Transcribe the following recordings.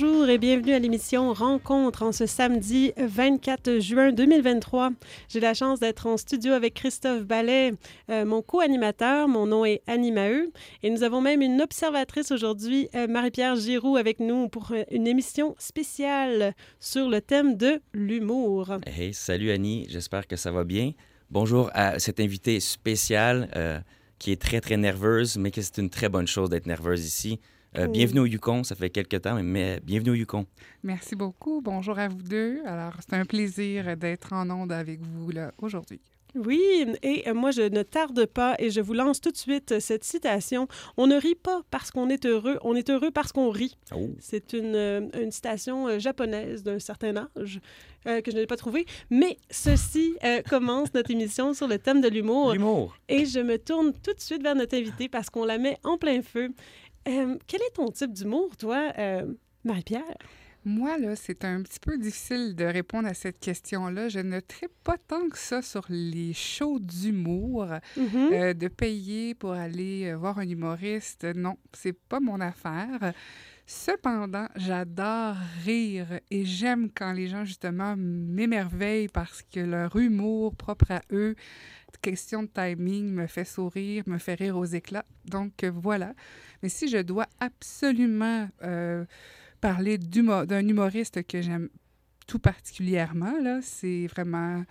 Bonjour et bienvenue à l'émission Rencontre en ce samedi 24 juin 2023. J'ai la chance d'être en studio avec Christophe Ballet, euh, mon co-animateur. Mon nom est Annie Maheu et nous avons même une observatrice aujourd'hui, euh, Marie-Pierre Giroux, avec nous pour euh, une émission spéciale sur le thème de l'humour. Hey, salut Annie, j'espère que ça va bien. Bonjour à cette invitée spéciale qui est très, très nerveuse, mais que c'est une très bonne chose d'être nerveuse ici. Euh, bienvenue au Yukon, ça fait quelques temps, mais bienvenue au Yukon. Merci beaucoup. Bonjour à vous deux. Alors, c'est un plaisir d'être en onde avec vous là aujourd'hui. Oui, et euh, moi, je ne tarde pas et je vous lance tout de suite cette citation. On ne rit pas parce qu'on est heureux, on est heureux parce qu'on rit. Oh. C'est une, euh, une, citation japonaise d'un certain âge que je n'ai pas trouvée. Mais ceci commence notre émission sur le thème de l'humour. L'humour. Et je me tourne tout de suite vers notre invité parce qu'on la met en plein feu. Euh, quel est ton type d'humour, toi, euh, Marie-Pierre? Moi, là, c'est un petit peu difficile de répondre à cette question-là. Je ne traite pas tant que ça sur les shows d'humour, mm-hmm. euh, de payer pour aller voir un humoriste. Non, c'est pas mon affaire. Cependant, j'adore rire et j'aime quand les gens, justement, m'émerveillent parce que leur humour propre à eux question de timing me fait sourire, me fait rire aux éclats. Donc euh, voilà. Mais si je dois absolument euh, parler d'un humoriste que j'aime tout particulièrement, là, c'est vraiment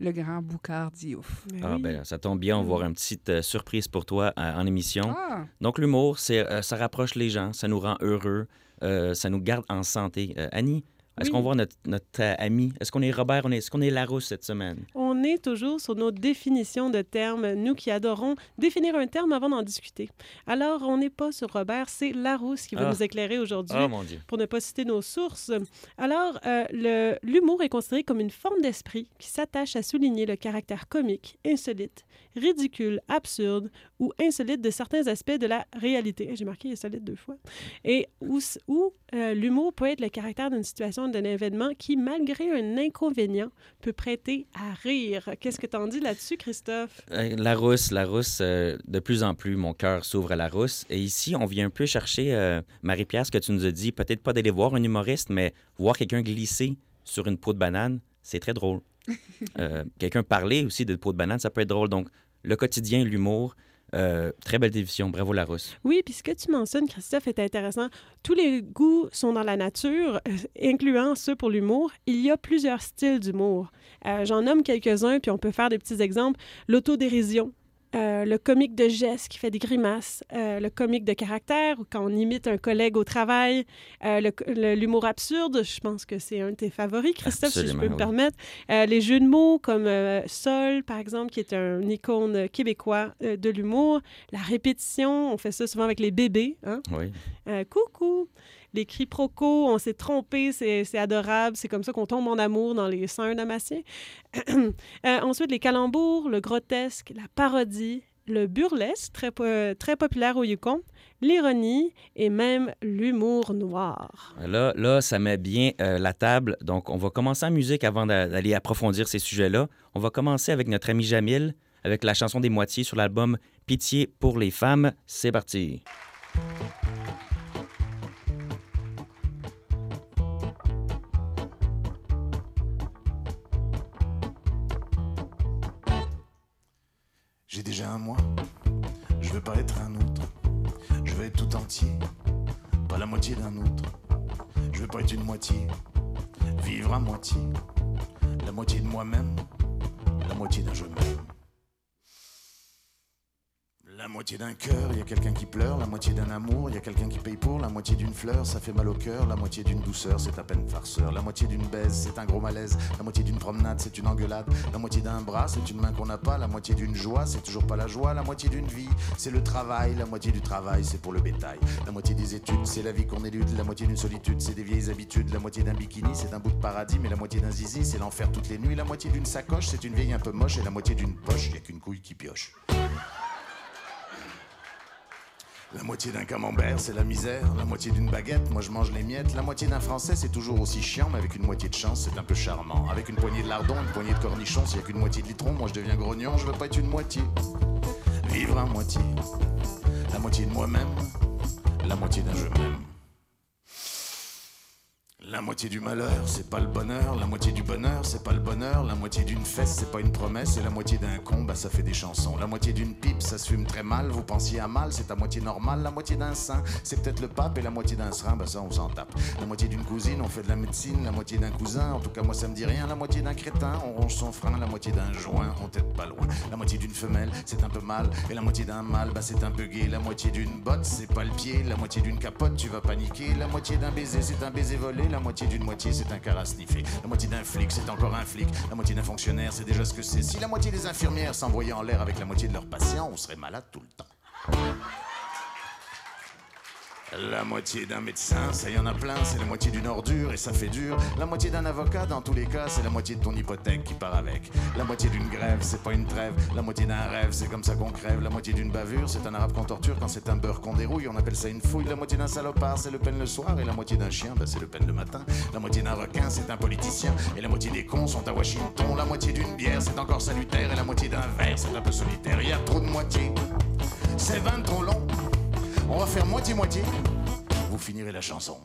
le grand Boucard Diouf. Ah, ben, ça tombe bien, on va avoir une petite euh, surprise pour toi en émission. Ah. Donc, l'humour, c'est ça rapproche les gens, ça nous rend heureux, ça nous garde en santé. Annie, est-ce qu'on voit notre, notre ami? Est-ce qu'on est Robert? Est-ce qu'on est Larousse cette semaine? On est toujours sur nos définitions de termes, nous qui adorons définir un terme avant d'en discuter. Alors, on n'est pas sur Robert, c'est Larousse qui va ah. nous éclairer aujourd'hui oh, pour ne pas citer nos sources. Alors, euh, l'humour est considéré comme une forme d'esprit qui s'attache à souligner le caractère comique, insolite, ridicule, absurde ou insolite de certains aspects de la réalité. J'ai marqué insolite deux fois. Et où, où euh, l'humour peut être le caractère d'une situation, d'un événement qui, malgré un inconvénient, peut prêter à rire. Qu'est-ce que tu en dis là-dessus, Christophe? Euh, la rousse, la rousse, euh, de plus en plus, mon cœur s'ouvre à la rousse. Et ici, on vient un peu chercher, Marie-Pierre, ce que tu nous as dit, peut-être pas d'aller voir un humoriste, mais voir quelqu'un glisser sur une peau de banane, c'est très drôle. quelqu'un parler aussi de peau de banane, ça peut être drôle. Donc, le quotidien, l'humour, euh, très belle division. Bravo, Larousse. Oui, puis ce que tu mentionnes, Christophe, est intéressant. Tous les goûts sont dans la nature, euh, incluant ceux pour l'humour. Il y a plusieurs styles d'humour. Euh, j'en nomme quelques-uns, puis on peut faire des petits exemples. L'autodérision, euh, le comique de geste qui fait des grimaces, euh, le comique de caractère, quand on imite un collègue au travail, euh, l'humour absurde, je pense que c'est un de tes favoris, Christophe, si je peux me permettre. les jeux de mots comme Sol, par exemple, qui est un icône québécois de l'humour. La répétition, on fait ça souvent avec les bébés. Hein? Oui. coucou les quiproquos, on s'est trompé, c'est adorable, c'est comme ça qu'on tombe en amour dans les seins damasiens. euh, ensuite, les calembours, le grotesque, la parodie, le burlesque, très, très populaire au Yukon, l'ironie et même l'humour noir. Là, là, ça met bien euh, la table. Donc, on va commencer en musique avant d'aller approfondir ces sujets-là. On va commencer avec notre ami Jamil, avec la chanson des moitiés sur l'album Pitié pour les femmes. C'est parti. J'ai déjà un moi, je veux pas être un autre. Je veux être tout entier, pas la moitié d'un autre. Je veux pas être une moitié, vivre à moitié. La moitié de moi-même, la moitié d'un je m'aime. La moitié d'un cœur, il y a quelqu'un qui pleure, la moitié d'un amour, il y a quelqu'un qui paye pour, la moitié d'une fleur, ça fait mal au cœur, la moitié d'une douceur, c'est à peine farceur, la moitié d'une baise, c'est un gros malaise, la moitié d'une promenade, c'est une engueulade, la moitié d'un bras, c'est une main qu'on n'a pas, la moitié d'une joie, c'est toujours pas la joie, la moitié d'une vie, c'est le travail, la moitié du travail, c'est pour le bétail, la moitié des études, c'est la vie qu'on élude, la moitié d'une solitude, c'est des vieilles habitudes, la moitié d'un bikini, c'est un bout de paradis, mais la moitié d'un zizi, c'est l'enfer toutes les nuits, la moitié d'une sacoche, c'est une vieille un peu moche, et la moitié d'une poche, il a qu'une couille qui pioche. La moitié d'un camembert, c'est la misère. La moitié d'une baguette, moi je mange les miettes. La moitié d'un français, c'est toujours aussi chiant, mais avec une moitié de chance, c'est un peu charmant. Avec une poignée de lardon, une poignée de cornichons, s'il y a qu'une moitié de litron, moi je deviens grognon, je veux pas être une moitié. Vivre à moitié. La moitié de moi-même, la moitié d'un je m'aime. La moitié du malheur, c'est pas le bonheur. La moitié du bonheur, c'est pas le bonheur. La moitié d'une fesse, c'est pas une promesse. Et la moitié d'un con, bah ça fait des chansons. La moitié d'une pipe, ça se fume très mal. Vous pensiez à mal, c'est à moitié normal. La moitié d'un sein, c'est peut-être le pape. Et la moitié d'un serin, bah ça on s'en tape. La moitié d'une cousine, on fait de la médecine. La moitié d'un cousin, en tout cas moi ça me dit rien. La moitié d'un crétin, on ronge son frein. La moitié d'un joint, on t'aide pas loin. La moitié d'une femelle, c'est un peu mal. Et la moitié d'un mâle, bah c'est un peu gay. La moitié d'une botte, c'est pas le pied. La moitié d'une capote, tu vas paniquer. La moitié d'un baiser, c'est un baiser volé. Moitié d'une moitié, c'est un car à sniffer. La moitié d'un flic, c'est encore un flic. La moitié d'un fonctionnaire, c'est déjà ce que c'est. Si la moitié des infirmières s'envoyait en l'air avec la moitié de leurs patients, on serait malade tout le temps. La moitié d'un médecin, ça y en a plein, c'est la moitié d'une ordure et ça fait dur. La moitié d'un avocat, dans tous les cas, c'est la moitié de ton hypothèque qui part avec. La moitié d'une grève, c'est pas une trêve. La moitié d'un rêve, c'est comme ça qu'on crève. La moitié d'une bavure, c'est un arabe qu'on torture quand c'est un beurre qu'on dérouille. On appelle ça une fouille. La moitié d'un salopard, c'est le peine le soir. Et la moitié d'un chien, bah, c'est le peine le matin. La moitié d'un requin, c'est un politicien. Et la moitié des cons sont à Washington. La moitié d'une bière, c'est encore salutaire. Et la moitié d'un verre, c'est un peu solitaire. Il y a trop de moitié. C'est 20 trop long. On va faire moitié-moitié vous finirez la chanson.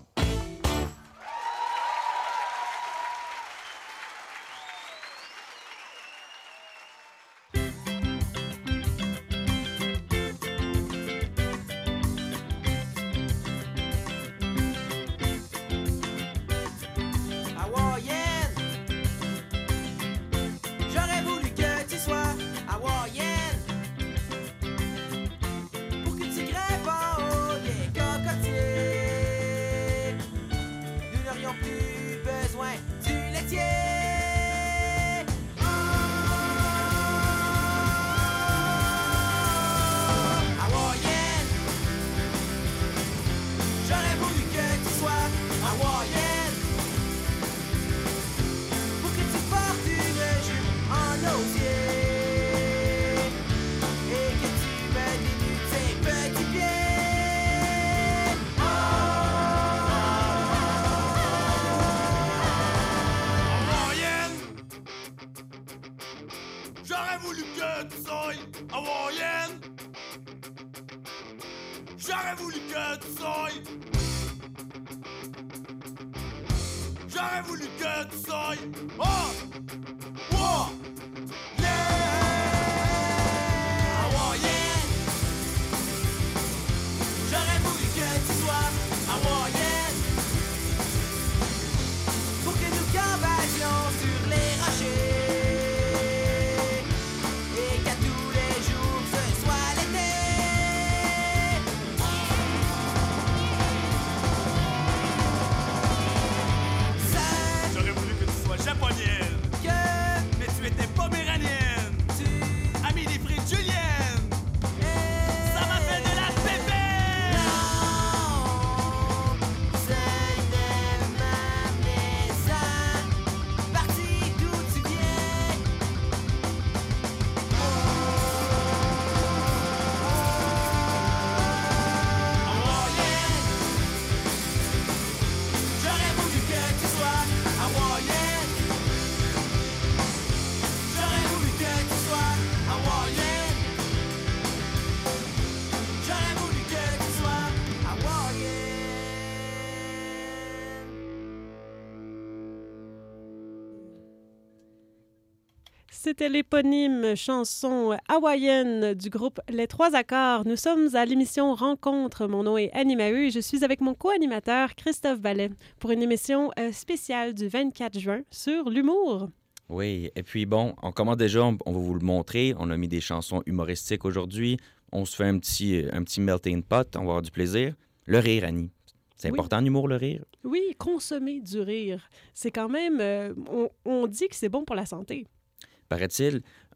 C'était l'éponyme chanson hawaïenne du groupe Les Trois Accords. Nous sommes à l'émission Rencontre. Mon nom est Annie Maheu et je suis avec mon co-animateur Christophe Ballet pour une émission euh, spéciale du 24 juin sur l'humour. Oui, et puis bon, on commence déjà, on, va vous le montrer. On a mis des chansons humoristiques aujourd'hui. On se fait un petit, un petit melting pot, on va avoir du plaisir. Le rire, Annie. C'est Oui. important, l'humour, le rire? Oui, consommer du rire. C'est quand même... euh, on, on dit que c'est bon pour la santé.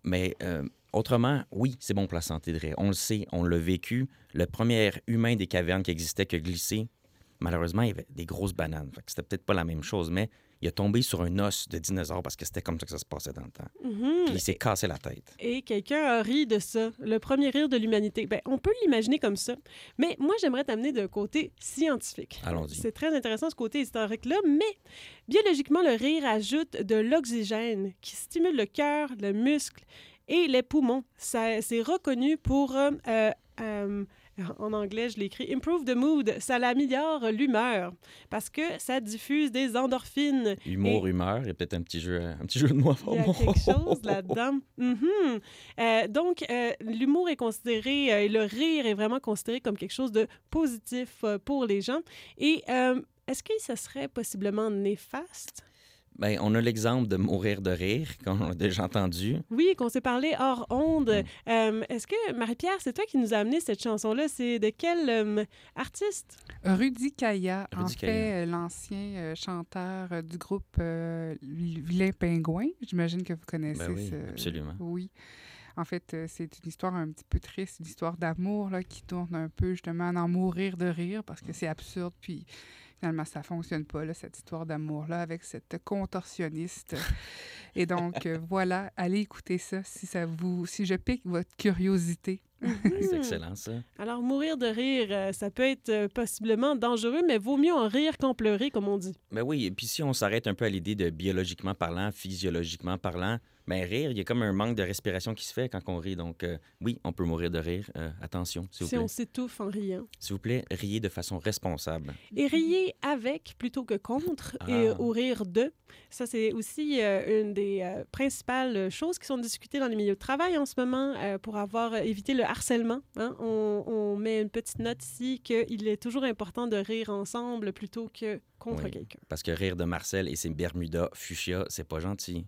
Mais euh, autrement, oui, c'est bon pour la santé de rire. On le sait, on l'a vécu. Le premier humain des cavernes qui existait, qui a glissé, malheureusement, il y avait des grosses bananes. C'était peut-être pas la même chose, mais il a tombé sur un os de dinosaure parce que c'était comme ça que ça se passait dans le temps. Mhm. Puis il s'est cassé la tête. Et quelqu'un a ri de ça, le premier rire de l'humanité. Ben, on peut l'imaginer comme ça. Mais moi, j'aimerais t'amener d'un côté scientifique. Allons-y. C'est très intéressant ce côté historique-là, mais biologiquement, le rire ajoute de l'oxygène qui stimule le cœur, le muscle et les poumons. C'est reconnu pour euh, euh, euh, En anglais, je l'écris Improve the mood. Ça l'améliore l'humeur parce que ça diffuse des endorphines. Humour, humeur, il y a peut-être un petit jeu, un petit jeu de mots. Il y a quelque chose là-dedans. Mhm. Euh, donc, euh, l'humour est considéré, euh, et le rire est vraiment considéré comme quelque chose de positif pour les gens. Et est-ce que ça serait possiblement néfaste? Ben, on a l'exemple de Mourir de rire, qu'on a déjà entendu. Oui, qu'on s'est parlé hors onde. Mm. Euh, Est-ce que, Marie-Pierre, c'est toi qui nous a amené cette chanson-là? C'est de quel euh, artiste? Rudy Kaya, en Rudy fait, Kaya. euh, l'ancien euh, chanteur du groupe euh, Vilain Pingouin. J'imagine que vous connaissez Ben oui, ce- absolument. Oui. En fait, c'est une histoire un petit peu triste, une histoire d'amour là, qui tourne un peu justement à en mourir de rire parce que c'est absurde. Puis finalement, ça fonctionne pas, là, cette histoire d'amour-là, avec cette contorsionniste. Et donc, euh, voilà, allez écouter ça si, ça vous, si je pique votre curiosité. C'est Hmm. excellent, ça. Alors, mourir de rire, euh, ça peut être euh, possiblement dangereux, mais vaut mieux en rire qu'en pleurer, comme on dit. Ben oui, et puis si on s'arrête un peu à l'idée de biologiquement parlant, physiologiquement parlant, ben rire, il y a comme un manque de respiration qui se fait quand on rit. Donc euh, oui, on peut mourir de rire. Euh, attention, s'il vous Si plaît. on s'étouffe en riant. S'il vous plaît, riez de façon responsable. Et rier avec plutôt que contre, Ah. et, ou rire de. Ça, c'est aussi euh, une des principales choses qui sont discutées dans les milieux de travail en ce moment pour avoir évité le harcèlement. hein. On, on met une petite note ici qu'il est toujours important de rire ensemble plutôt que contre Oui. quelqu'un. Parce que rire de Marcel et ses Bermuda fuchsia, c'est pas gentil.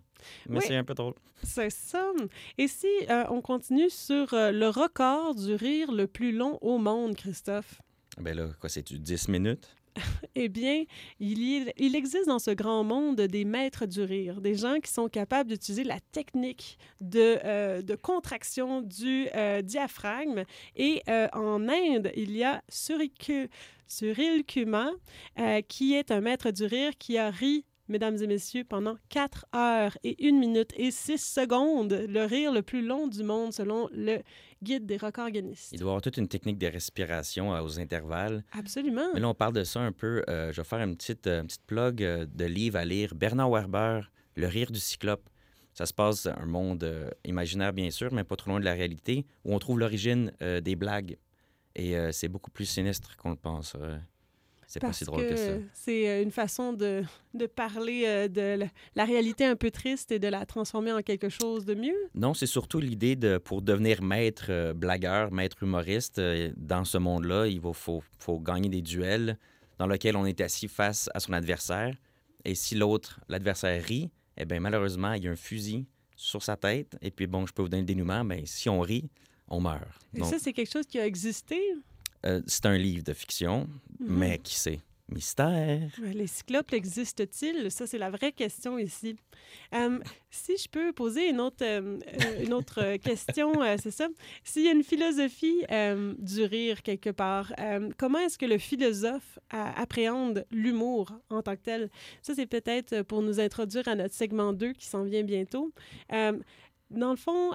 Mais Oui. c'est un peu drôle. C'est ça. Et si euh, on continue sur euh, le record du rire le plus long au monde, Christophe? Ben là, quoi, c'est-tu 10 minutes? Eh bien, il, existe dans ce grand monde des maîtres du rire, des gens qui sont capables d'utiliser la technique de, euh, contraction du euh, diaphragme. Et euh, en Inde, il y a Cyril Kumar, euh, qui est un maître du rire qui a ri mesdames et messieurs, pendant 4 heures et 1 minute et 6 secondes, le rire le plus long du monde selon le guide des records Guinness. Il doit y avoir toute une technique de respiration euh, aux intervalles. Absolument. Mais là, on parle de ça un peu. euh, je vais faire une petite, euh, une petite plug de livre à lire. Bernard Werber, Le rire du cyclope. Ça se passe dans un monde imaginaire, bien sûr, mais pas trop loin de la réalité, où on trouve l'origine des blagues. Et c'est beaucoup plus sinistre qu'on le pense. C'est pas si drôle que, ça. c'est euh, une façon de, de parler euh, de la, la réalité un peu triste et de la transformer en quelque chose de mieux? Non, c'est surtout l'idée de, pour devenir maître euh, blagueur, maître humoriste, dans ce monde-là, il faut, faut gagner des duels dans lesquels on est assis face à son adversaire. Et si l'autre, l'adversaire rit, eh bien, malheureusement, il y a un fusil sur sa tête. Et puis, bon, je peux vous donner le dénouement, mais si on rit, on meurt. Et Donc, ça, c'est quelque chose qui a existé? Euh, c'est un livre de fiction, Mhm. mais qui sait? Mystère. Les cyclopes existent-ils? Ça, c'est la vraie question ici. Euh, si je peux poser une autre, euh, une autre question, euh, c'est ça. S'il y a une philosophie du rire quelque part, comment est-ce que le philosophe appréhende l'humour en tant que tel? Ça, c'est peut-être pour nous introduire à notre segment 2 qui s'en vient bientôt. Dans le fond,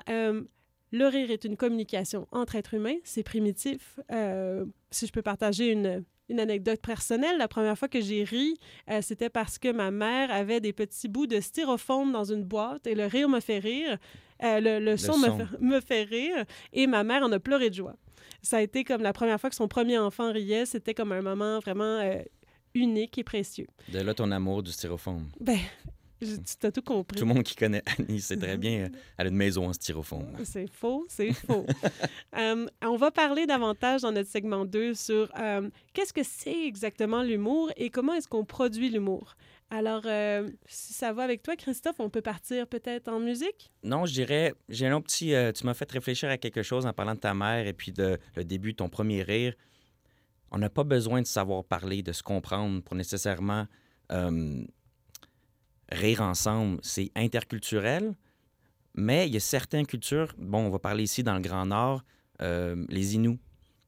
le rire est une communication entre êtres humains. C'est primitif. Euh, si je peux partager une, une anecdote personnelle, la première fois que j'ai ri, euh, c'était parce que ma mère avait des petits bouts de styrofoam dans une boîte et le rire me fait rire. Euh, le, le son, Me, son. fait, me fait rire et ma mère en a pleuré de joie. Ça a été comme la première fois que son premier enfant riait. C'était comme un moment vraiment unique et précieux. De là, ton amour du styrofoam. Ben, tu t'as tout compris. Tout le monde qui connaît Annie sait très bien, euh, elle a une maison en styrofoam. C'est faux, c'est faux. Euh, on va parler davantage dans notre segment 2 sur euh, qu'est-ce que c'est exactement l'humour et comment est-ce qu'on produit l'humour? Alors, euh, si ça va avec toi, Christophe, on peut partir peut-être en musique? Non, je dirais, j'ai un petit. euh, tu m'as fait réfléchir à quelque chose en parlant de ta mère et puis de le début de ton premier rire. On n'a pas besoin de savoir parler, de se comprendre pour nécessairement euh, rire ensemble. C'est interculturel, mais il y a certaines cultures. Bon, on va parler ici dans le Grand Nord, euh, les Inuits.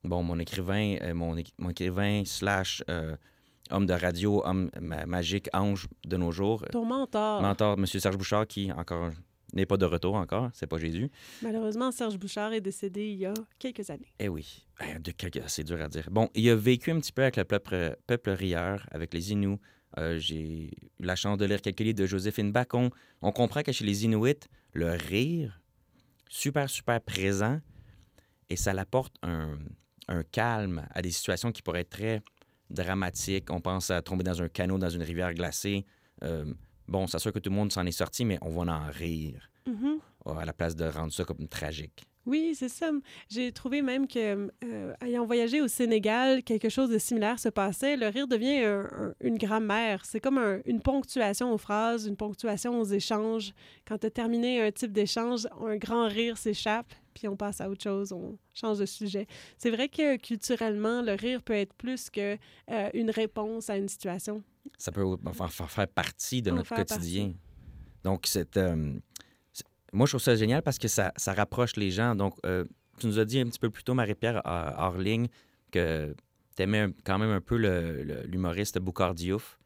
Bon, mon écrivain, euh, mon, écrivain slash euh, homme de radio, homme ma- magique, ange de nos jours, Ton mentor. mentor, M. Serge Bouchard, qui encore n'est pas de retour encore, c'est pas Jésus. Malheureusement, Serge Bouchard est décédé il y a quelques années. Eh oui, Eh, de quelque- c'est dur à dire. Bon, il a vécu un petit peu avec le peuple, peuple rieur, avec les Inuits. Euh, J'ai eu la chance de lire quelques livres de Joséphine Bacon. On comprend que chez les Inuits, le rire, super, super présent, et ça l'apporte un, un calme à des situations qui pourraient être très dramatiques. On pense à tomber dans un canot dans une rivière glacée. Euh, bon, c'est sûr que tout le monde s'en est sorti, mais on va en rire Mhm. à la place de rendre ça comme tragique. Oui, c'est ça. J'ai trouvé même que, euh, ayant voyagé au Sénégal, quelque chose de similaire se passait. Le rire devient un- un- une grammaire. C'est comme un- une ponctuation aux phrases, une ponctuation aux échanges. Quand tu as terminé un type d'échange, un grand rire s'échappe, puis on passe à autre chose, on change de sujet. C'est vrai que culturellement, le rire peut être plus que euh, une réponse à une situation. Ça peut faire, faire- partie de notre quotidien. Donc, euh, c'est- moi, je trouve ça génial parce que ça, ça rapproche les gens. Donc, euh, tu nous as dit un petit peu plus tôt, Marie-Pierre, euh, hors ligne, que tu aimais quand même un peu le- le- l'humoriste Boucard Diouf.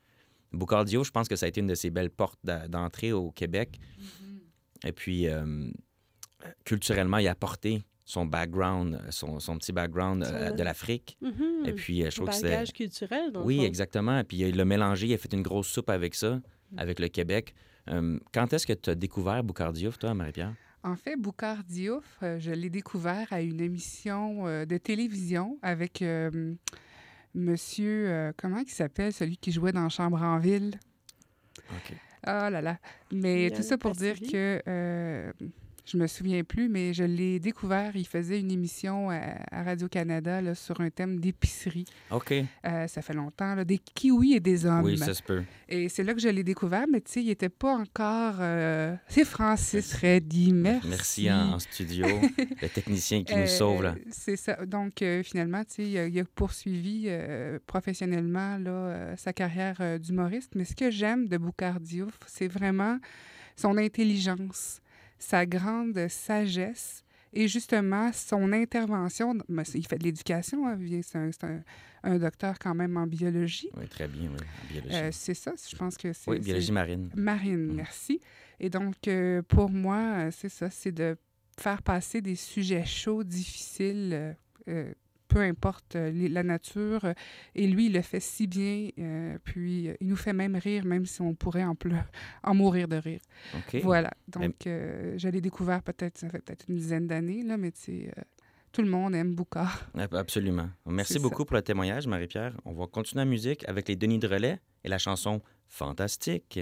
Boucard Diouf, je pense que ça a été une de ses belles portes d'entrée au Québec. Et puis, euh, culturellement, il a apporté son background, son, son petit background euh, de l'Afrique. Mhm. Et puis, euh, je trouve que c'est... bagage culturel, dans le Oui, fond. exactement. Puis il l'a mélangé, il a fait une grosse soupe avec ça, avec le Québec. Euh, quand est-ce que tu as découvert Boucardiouf, toi, Marie-Pierre? En fait, Boucard Diouf, euh, je l'ai découvert à une émission euh, de télévision avec euh, monsieur, euh, comment il s'appelle, celui qui jouait dans Chambre en ville? OK. Ah là là. Mais tout ça pour dire que euh, je me souviens plus, mais je l'ai découvert. Il faisait une émission à, à Radio-Canada sur un thème d'épicerie. OK. Euh, ça fait longtemps, là, des kiwis et des hommes. Oui, ça se peut. Et c'est là que je l'ai découvert, mais tu sais, il n'était pas encore. euh, C'est Francis Reddy, merci. Merci en, en studio, le technicien qui nous Euh, sauve. Là. C'est ça. Donc, euh, finalement, tu sais, il a, il a poursuivi professionnellement là, sa carrière d'humoriste. Mais ce que j'aime de Boucard Diouf, c'est vraiment son intelligence, sa grande sagesse et justement son intervention. Il fait de l'éducation, hein, c'est un, un- un docteur quand même en biologie. Oui, très bien, oui. Euh, c'est ça, je pense que c'est. oui, biologie marine. Marine, Mm. merci. Et donc, euh, pour moi, euh, c'est ça, c'est de faire passer des sujets chauds, difficiles, euh, peu importe euh, la nature. euh, et lui, il le fait si bien, euh, puis il nous fait même rire, même si on pourrait en, pleu- en mourir de rire. OK. Voilà. Donc, euh, je l'ai découvert peut-être, ça fait peut-être une dizaine d'années, là, mais euh, tout le monde aime Boucard. Ab- Absolument. Merci C'est ça. beaucoup pour le témoignage, Marie-Pierre. On va continuer la musique avec les Denis de Relais et la chanson Fantastique.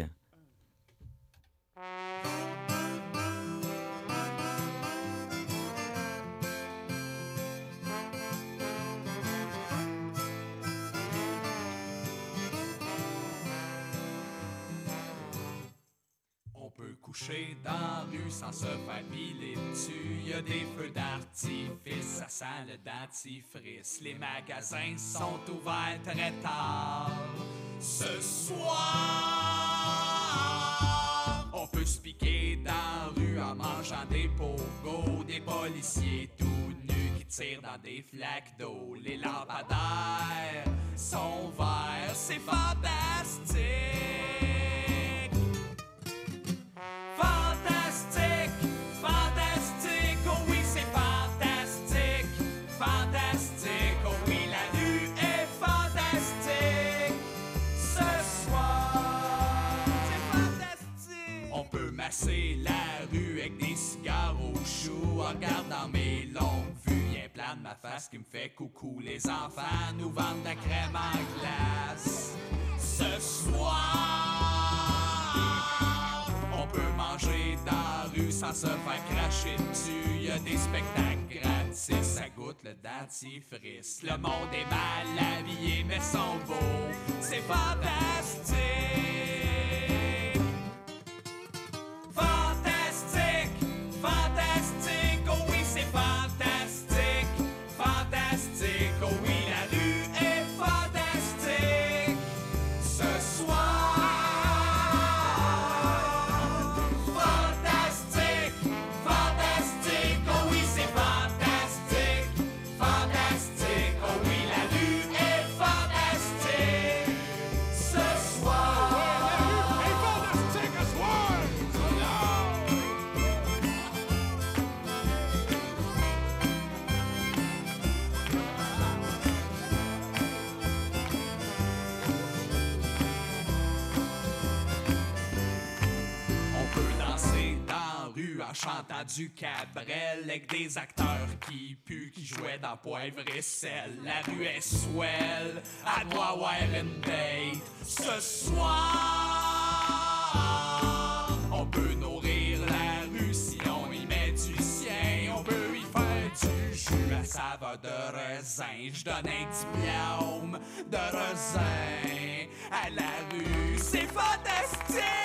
Coucher dans la rue sans se faire piler dessus. Y a des feux d'artifice, ça sent le dentifrice. Les magasins sont ouverts très tard. Ce soir, on peut se piquer dans la rue en mangeant des pogos. Des policiers tout nus qui tirent dans des flaques d'eau. Les lampadaires sont verts, c'est fantastique. Masser la rue avec des cigares au chou en regardant mes longues vues. Y'a un plan de ma face qui me fait coucou. Les enfants nous vendent de la crème en glace. Ce soir, on peut manger dans la rue sans se faire cracher dessus. Y a des spectacles gratis, ça goûte le dentifrice. Le monde est mal habillé, mais sont beaux. C'est fantastique. Fantastique, fantastique, en chantant du cabrel avec des acteurs qui puent, qui jouaient dans poivre et sel. La rue est swell, à doit avoir une ce soir. On peut nourrir la rue si on y met du sien. On peut y faire du jus à saveur de raisin. Je donne un diplôme de raisin à la rue. C'est fantastique!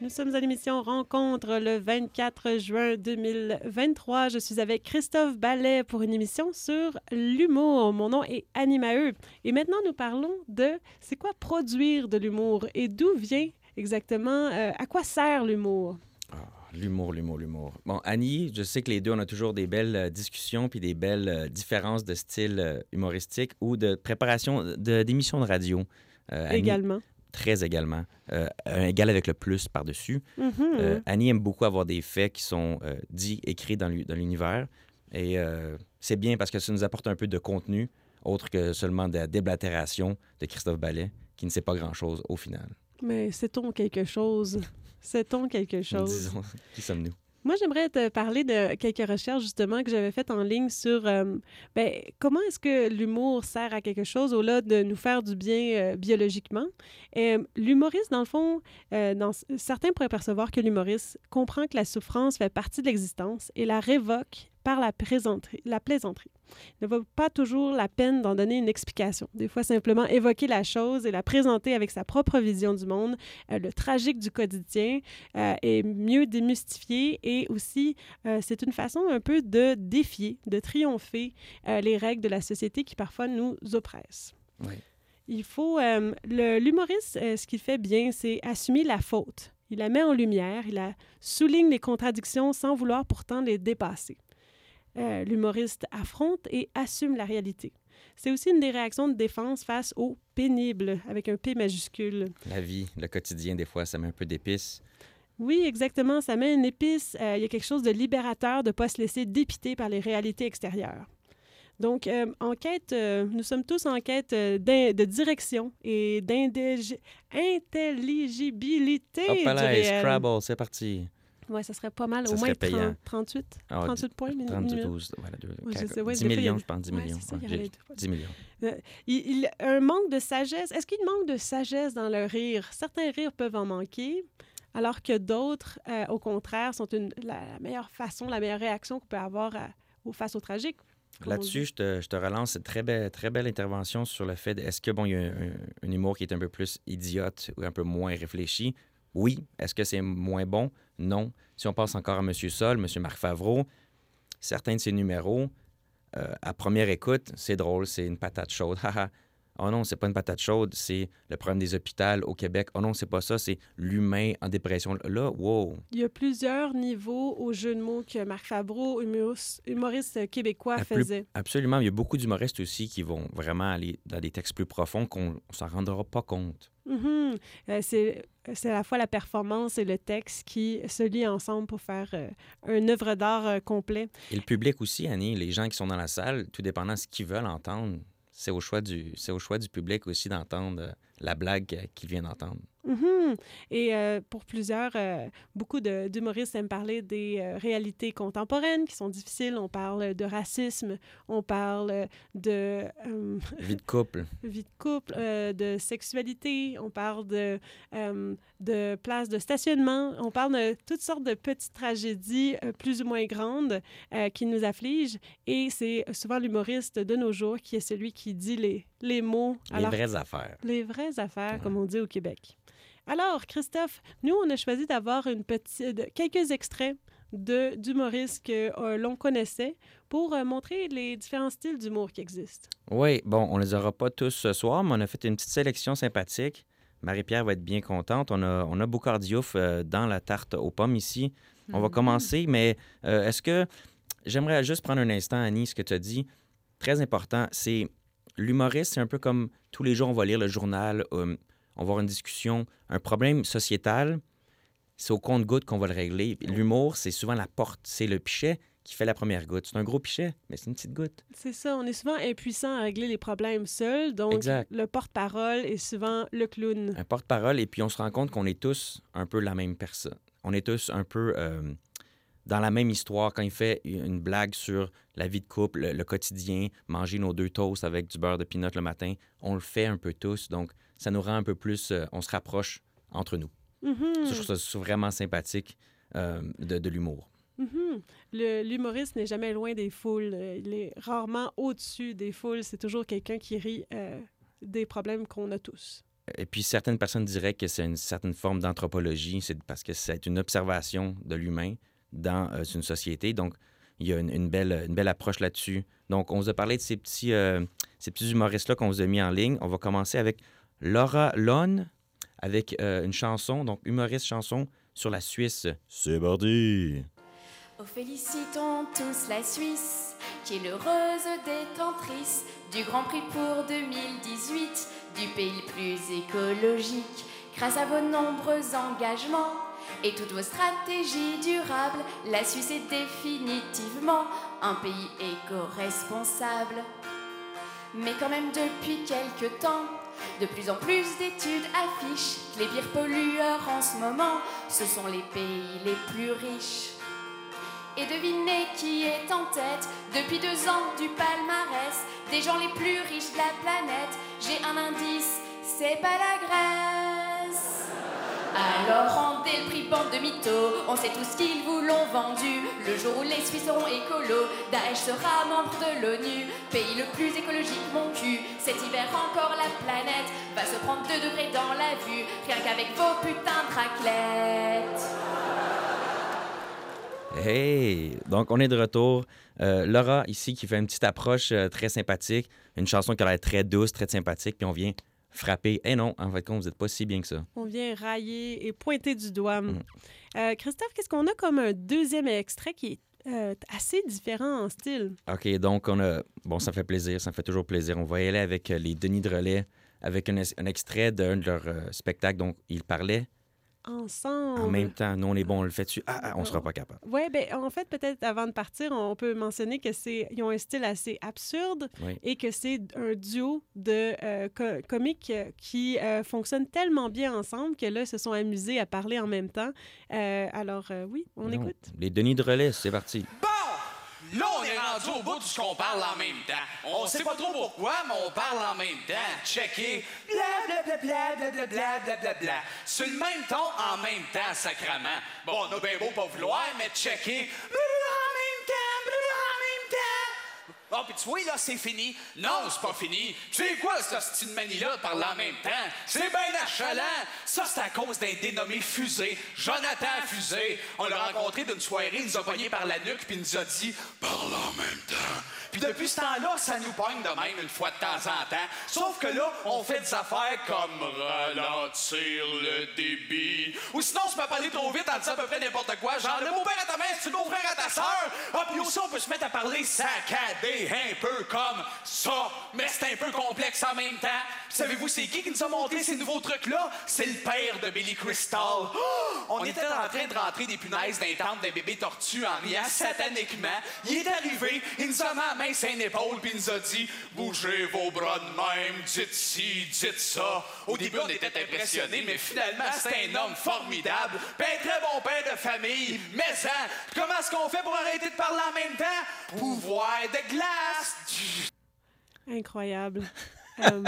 Nous sommes à l'émission Rencontre le 24 juin 2023. Je suis avec Christophe Ballet pour une émission sur l'humour. Mon nom est Annie Maheu. Et maintenant, nous parlons de c'est quoi produire de l'humour et d'où vient exactement, euh, à quoi sert l'humour? L'humour, l'humour, l'humour. Bon, Annie, je sais que les deux, on a toujours des belles euh, discussions puis des belles euh, différences de style humoristique ou de préparation de- d'émissions de radio. Euh, Annie, Également. Très également. Euh, un égal avec le plus par-dessus. Mhm. Euh, Annie aime beaucoup avoir des faits qui sont euh, dits, écrits dans l'u- dans l'univers. Et c'est bien parce que ça nous apporte un peu de contenu, autre que seulement de la déblatération de Christophe Ballet, qui ne sait pas grand-chose au final. Mais sait-on quelque chose? Sait-on quelque chose? Disons, qui sommes-nous? Moi, j'aimerais te parler de quelques recherches justement que j'avais faites en ligne sur euh, ben, comment est-ce que l'humour sert à quelque chose au-delà de nous faire du bien euh, biologiquement. Euh, l'humoriste, dans le fond, dans, certains pourraient percevoir que l'humoriste comprend que la souffrance fait partie de l'existence et la révoque par la, plaisanterie, la plaisanterie. Il ne vaut pas toujours la peine d'en donner une explication. Des fois, simplement évoquer la chose et la présenter avec sa propre vision du monde, euh, le tragique du quotidien, euh, est mieux démystifié et aussi, euh, c'est une façon un peu de défier, de triompher les règles de la société qui parfois nous oppressent. Oui. Il faut... L'humoriste, ce qu'il fait bien, c'est assumer la faute. Il la met en lumière, il la souligne les contradictions sans vouloir pourtant les dépasser. Euh, L'humoriste affronte et assume la réalité. C'est aussi une des réactions de défense face au pénible, avec un P majuscule. La vie, le quotidien, des fois, ça met un peu d'épices. Oui, exactement. Ça met une épice. euh, Il y a quelque chose de libérateur de ne pas se laisser dépiter par les réalités extérieures. Donc, euh, en quête, euh, nous sommes tous en quête de direction et d'intelligibilité Hop là. Scrabble, c'est parti. Oui, ça serait pas mal. Ça Au moins serait payant. 30, 38, Ah, 38 points. mais- 30, mais- 12, voilà, deux, Ouais, je quatre- sais, ouais, 10 des fois, il y a millions, des- je pense, 10 Ouais, millions. ça, Ouais, il y j'ai- aurait des fois- 10 millions. Il, il- un manque de sagesse. Est-ce qu'il manque de sagesse dans le rire? Certains rires peuvent en manquer, alors que d'autres, euh, au contraire, sont une, la, la meilleure façon, la meilleure réaction qu'on peut avoir à- au, face au tragique. Là-dessus, je te, je te relance cette très belle, très belle intervention sur le fait est-ce que bon, il y a un, un- un humour qui est un peu plus idiote ou un peu moins réfléchi? Oui. Est-ce que c'est moins bon? Non. Si on passe encore à M. Sol, M. Marc Favreau, certains de ses numéros, euh, à première écoute, c'est drôle, c'est une patate chaude. Oh non, c'est pas une patate chaude, c'est le problème des hôpitaux au Québec. Oh non, c'est pas ça, c'est l'humain en dépression. Là, wow. Il y a plusieurs niveaux au jeu de mots que Marc Fabreau, humoriste, québécois, La plus- faisait. Absolument. Il y a beaucoup d'humoristes aussi qui vont vraiment aller dans des textes plus profonds qu'on ne s'en rendra pas compte. Mhm. Euh, c'est à la fois la performance et le texte qui se lient ensemble pour faire euh, une œuvre d'art euh, complet. Et le public aussi, Annie, les gens qui sont dans la salle, tout dépendant de ce qu'ils veulent entendre, c'est au choix du, c'est au choix du public aussi d'entendre euh, la blague euh, qu'ils viennent Mhm. Et euh, pour plusieurs, euh, beaucoup d'humoristes aiment parler des euh, réalités contemporaines qui sont difficiles. On parle de racisme, on parle de euh, Vie de couple. vie de couple, de sexualité, on parle de, de places de stationnement, on parle de toutes sortes de petites tragédies plus ou moins grandes qui nous affligent. Et c'est souvent l'humoriste de nos jours qui est celui qui dit les, les mots. Les alors vraies affaires. les vraies affaires, comme on dit au Québec. Alors, Christophe, nous, on a choisi d'avoir une petite, quelques extraits de- d'humoristes que euh, l'on connaissait pour euh, montrer les différents styles d'humour qui existent. Oui, bon, on les aura pas tous ce soir, mais on a fait une petite sélection sympathique. Marie-Pierre va être bien contente. On a, on a Boucard Diouf euh, dans la tarte aux pommes ici. On va Mhm. commencer, mais est-ce que j'aimerais juste prendre un instant, Annie, ce que tu as dit. Très important, c'est l'humoriste, c'est un peu comme tous les jours, on va lire le journal, euh, on va avoir une discussion, un problème sociétal, c'est au compte-goutte qu'on va le régler. L'humour, c'est souvent la porte, c'est le pichet qui fait la première goutte. C'est un gros pichet, mais c'est une petite goutte. C'est ça, on est souvent impuissant à régler les problèmes seuls, donc Exact. le porte-parole est souvent le clown. Un porte-parole, et puis on se rend compte qu'on est tous un peu la même personne. On est tous un peu euh, dans la même histoire. Quand il fait une blague sur la vie de couple, le, le quotidien, manger nos deux toasts avec du beurre de pinot le matin, on le fait un peu tous. Donc, ça nous rend un peu plus, euh, on se rapproche entre nous. Mhm. Ça, je trouve ça vraiment sympathique euh, de, de l'humour. Mhm. Le- L'humoriste n'est jamais loin des foules. Euh, Il est rarement au-dessus des foules. C'est toujours quelqu'un qui rit euh, des problèmes qu'on a tous. Et puis, certaines personnes diraient que c'est une certaine forme d'anthropologie, c'est parce que c'est une observation de l'humain dans euh, une société. Donc, il y a une, une belle, une belle approche là-dessus. Donc, on vous a parlé de ces petits, euh, ces petits humoristes-là qu'on vous a mis en ligne. On va commencer avec Laura Lone, avec euh, une chanson, donc humoriste chanson sur la Suisse. C'est parti! Oh, félicitons tous la Suisse, qui est l'heureuse détentrice du Grand Prix pour 2018, du pays le plus écologique. Grâce à vos nombreux engagements et toutes vos stratégies durables, la Suisse est définitivement un pays éco-responsable. Mais quand même depuis quelque temps, de plus en plus d'études affichent que les pires pollueurs en ce moment, ce sont les pays les plus riches. Et devinez qui est en tête depuis deux ans du palmarès des gens les plus riches de la planète. J'ai un indice, c'est pas la Grèce. Alors rendez le prix bande de mythos, on sait tout ce qu'ils vous l'ont vendu. Le jour où les Suisses seront écolos, Daesh sera membre de l'ONU. Pays le plus écologique, mon cul. Cet hiver encore la planète va se prendre 2 degrés dans la vue, rien qu'avec vos putains de raclettes. Hey! Donc, on est de retour. Euh, Laura, ici, qui fait une petite approche euh, très sympathique. Une chanson qui a l'air très douce, très sympathique. Puis on vient frapper. Eh non, en fait, vous n'êtes pas si bien que ça. On vient railler et pointer du doigt. Mm. Euh, Christophe, qu'est-ce qu'on a comme un deuxième extrait qui est euh, assez différent en style? OK, donc on a... Bon, ça fait plaisir, ça me fait toujours plaisir. On va y aller avec euh, les Denis de Relais, avec un, extrait d'un de leurs euh, spectacles. Donc, ils parlaient Ensemble. en même temps. Nous, on est bon, on le fait dessus. Ah, ah, on sera pas capable. Oui, ben en fait, peut-être avant de partir, on peut mentionner que c'est ils ont un style assez absurde Oui. et que c'est un duo de euh, co- comiques qui euh, fonctionnent tellement bien ensemble que là, ils se sont amusés à parler en même temps. Euh, alors, euh, oui, on Non. écoute. Les Denis de Relais, c'est parti. Bon! Là, on est rendu au bout de ce qu'on parle en même temps. On sait pas trop pourquoi, mais on parle en même temps. Checker. Blablabla, Sur le même ton, en même temps, sacrament. Bon, on a bien beau pas vouloir, mais checker. Puis tu vois, là, c'est fini. Non, c'est pas fini. Tu sais quoi, cette petite manie-là de parler en même temps? C'est bien achalant. Ça, c'est à cause d'un dénommé Fusé, Jonathan Fusé. On l'a rencontré d'une soirée, il nous a pogné par la nuque, puis il nous a dit « Parle en même temps ». Puis depuis ce temps-là, ça nous pogne de même une fois de temps en temps. Sauf que là, on fait des affaires comme ralentir le débit. Ou sinon, on se met à parler trop vite en disant à peu près n'importe quoi. Genre, le beau-père à ta mère, c'est le beau-frère à ta sœur. Ah, puis aussi, on peut se mettre à parler saccadé, un peu comme ça. Mais c'est un peu complexe en même temps. Savez-vous, c'est qui qui nous a monté ces nouveaux trucs-là? C'est le père de Billy Crystal. Oh! on était en train de rentrer des punaises d'un temple d'un bébé tortue en riant sataniquement. Il est arrivé, il nous a mis la main sur une épaule, puis il nous a dit Bougez vos bras de même, dites ci, dites ça. Au début, on était impressionnés, mais finalement, c'est un homme formidable, un très bon père de famille. Mais ça, comment est-ce qu'on fait pour arrêter de parler en même temps? Pouvoir de glace! Incroyable. Euh,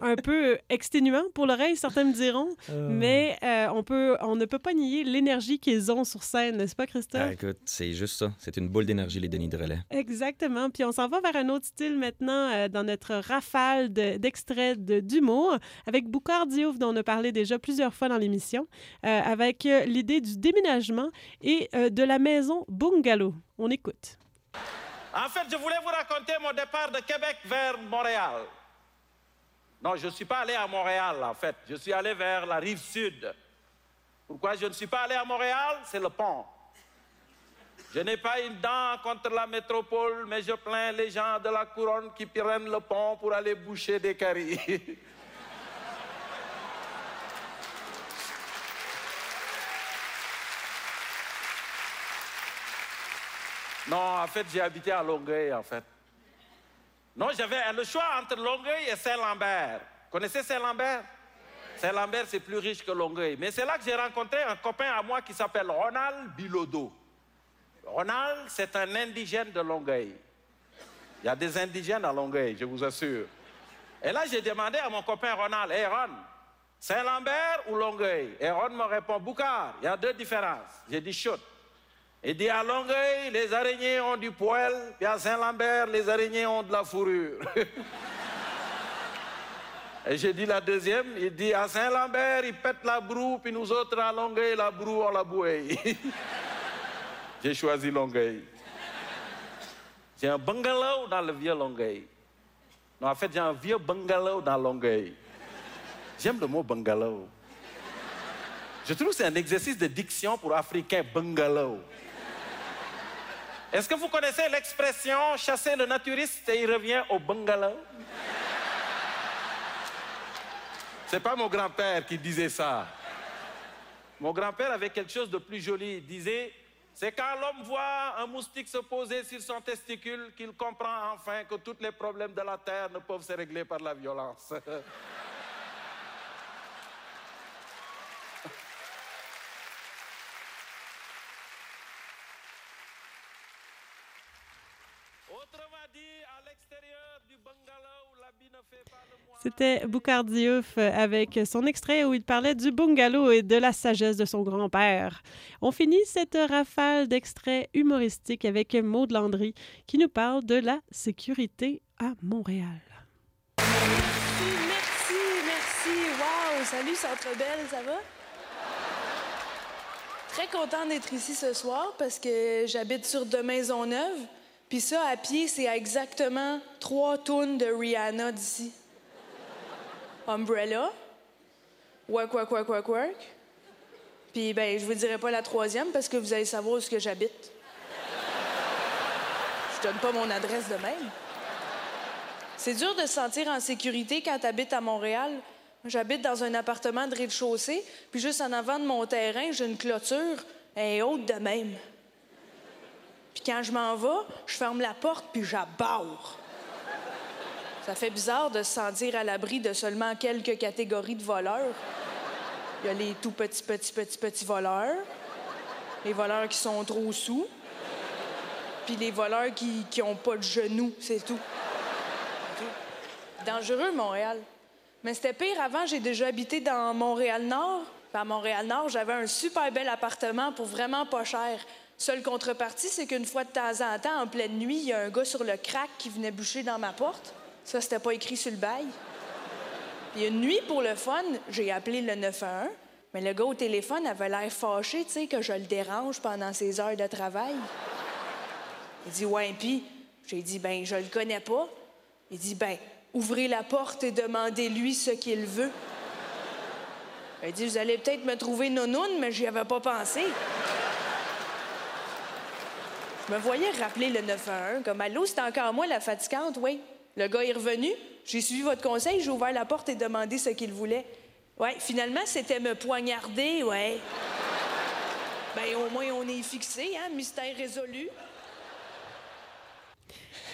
un peu exténuant pour l'oreille, certains me diront, mais euh, on, peut, on ne peut pas nier l'énergie qu'ils ont sur scène, n'est-ce pas, Christophe? Ah, écoute, c'est juste ça. C'est une boule d'énergie, les Denis de Relais. Exactement. Puis on s'en va vers un autre style maintenant euh, dans notre rafale de- d'extraits de- d'humour avec Boucard Diouf, dont on a parlé déjà plusieurs fois dans l'émission, euh, avec euh, l'idée du déménagement et euh, de la maison bungalow. On écoute. En fait, je voulais vous raconter mon départ de Québec vers Montréal. Non, je ne suis pas allé à Montréal, en fait. Je suis allé vers la rive sud. Pourquoi je ne suis pas allé à Montréal? C'est le pont. Je n'ai pas une dent contre la métropole, mais je plains les gens de la couronne qui prennent le pont pour aller boucher des caries. non, en fait, j'ai habité à Longueuil, en fait. Non, j'avais le choix entre Longueuil et Saint-Lambert. Connaissez Saint-Lambert? Saint-Lambert, c'est plus riche que Longueuil. Mais c'est là que j'ai rencontré un copain à moi qui s'appelle Ronald Bilodeau. Ronald, c'est un indigène de Longueuil. Il y a des indigènes à Longueuil, je vous assure. Et là, j'ai demandé à mon copain Ronald, Hé Ron, Saint-Lambert ou Longueuil? Et Ron me répond, Boucard, il y a deux différences. J'ai dit, chut. Il dit, à Longueuil, les araignées ont du poil, puis à Saint-Lambert, les araignées ont de la fourrure. Et j'ai dit la deuxième, il dit, à Saint-Lambert, ils pètent la broue, puis nous autres, à Longueuil, la broue, on la bouée. j'ai choisi Longueuil. J'ai un bungalow dans le vieux Longueuil. Non, en fait, j'ai un vieux bungalow dans Longueuil. J'aime le mot bungalow. Je trouve que c'est un exercice de diction pour Africain, bungalow. Est-ce que vous connaissez l'expression chasser le naturiste et il revient au bungalow C'est pas mon grand-père qui disait ça. Mon grand-père avait quelque chose de plus joli. Il disait C'est quand l'homme voit un moustique se poser sur son testicule qu'il comprend enfin que tous les problèmes de la terre ne peuvent se régler par la violence. Autrement dit, à l'extérieur du bungalow, l'habit ne fait pas le moine. C'était Boucard Diouf avec son extrait où il parlait du bungalow et de la sagesse de son grand-père. On finit cette rafale d'extraits humoristiques avec Maud Landry qui nous parle de la sécurité à Montréal. Merci, merci, merci. Wow, salut Centre Belle, ça va? Très content d'être ici ce soir parce que j'habite sur de Maisonneuve. Puis ça, à pied, c'est exactement trois tonnes de Rihanna d'ici. Umbrella, Work, Work, Work, Work, Work. Puis, ben, je vous dirai pas la troisième parce que vous allez savoir où est-ce que j'habite. Je donne pas mon adresse de même. C'est dur de se sentir en sécurité quand tu habites à Montréal. J'habite dans un appartement de rez-de-chaussée, puis juste en avant de mon terrain, j'ai une clôture, est haute de même. Puis quand je m'en vais, je ferme la porte, puis j'abarre. Ça fait bizarre de se sentir à l'abri de seulement quelques catégories de voleurs. Il y a les tout petits, petits, petits, petits voleurs, les voleurs qui sont trop sous, puis les voleurs qui n'ont pas de genoux, c'est tout. Dangereux, Montréal. Mais c'était pire avant, j'ai déjà habité dans Montréal-Nord. À Montréal-Nord, j'avais un super bel appartement pour vraiment pas cher. Seule contrepartie, c'est qu'une fois de temps en temps, en pleine nuit, il y a un gars sur le crack qui venait boucher dans ma porte. Ça, c'était pas écrit sur le bail. Puis une nuit, pour le fun, j'ai appelé le 911, mais le gars au téléphone avait l'air fâché, tu sais, que je le dérange pendant ses heures de travail. Il dit, ouais, puis, j'ai dit, ben, je le connais pas. Il dit, ben, ouvrez la porte et demandez-lui ce qu'il veut. Il dit, vous allez peut-être me trouver nounoun, mais j'y avais pas pensé. Je me voyais rappeler le 911, comme allô, c'est encore moi la fatigante, oui. Le gars est revenu, j'ai suivi votre conseil, j'ai ouvert la porte et demandé ce qu'il voulait. Ouais, finalement, c'était me poignarder, ouais. Ben, au moins, on est fixé, hein, mystère résolu.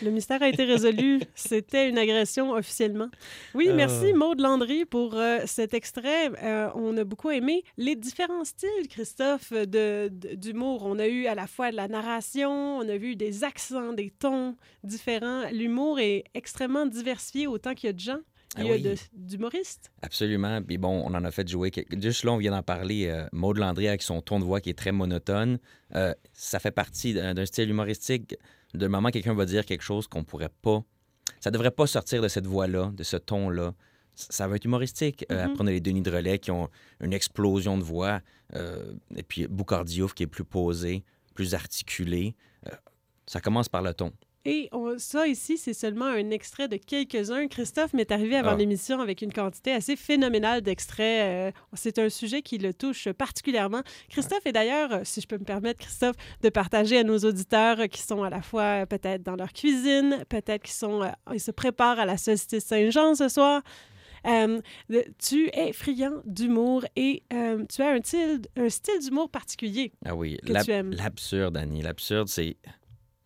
Le mystère a été résolu. C'était une agression officiellement. Oui, merci Maude Landry pour euh, cet extrait. Euh, on a beaucoup aimé les différents styles, Christophe, de- de- d'humour. On a eu à la fois de la narration, on a vu des accents, des tons différents. L'humour est extrêmement diversifié autant qu'il y a de gens. Il y Ah a oui. de- d'humoristes. Absolument. Puis bon, on en a fait jouer. quelques- Juste là, on vient d'en parler. Euh, Maud Landry avec son ton de voix qui est très monotone. Euh, ça fait partie d'un style humoristique. De moment, quelqu'un va dire quelque chose qu'on pourrait pas. Ça devrait pas sortir de cette voix-là, de ce ton-là. Ça va être humoristique. Euh, Mhm. après, on a les Denis Drolet qui ont une explosion de voix. Euh, et puis Boucard Diouf qui est plus posé, plus articulé. Euh, ça commence par le ton. Et on- ça, ici, c'est seulement un extrait de quelques-uns. Christophe m'est arrivé avant Ah. l'émission avec une quantité assez phénoménale d'extraits. Euh, c'est un sujet qui le touche particulièrement. Christophe est d'ailleurs, euh, si je peux me permettre, Christophe, de partager à nos auditeurs euh, qui sont à la fois peut-être dans leur cuisine, peut-être qui sont, euh, ils se préparent à la solstice Saint-Jean ce soir. Euh, tu es friand d'humour et euh, tu as un style, un style d'humour particulier. Ah oui, que tu aimes. l'absurde, Annie. L'absurde, c'est.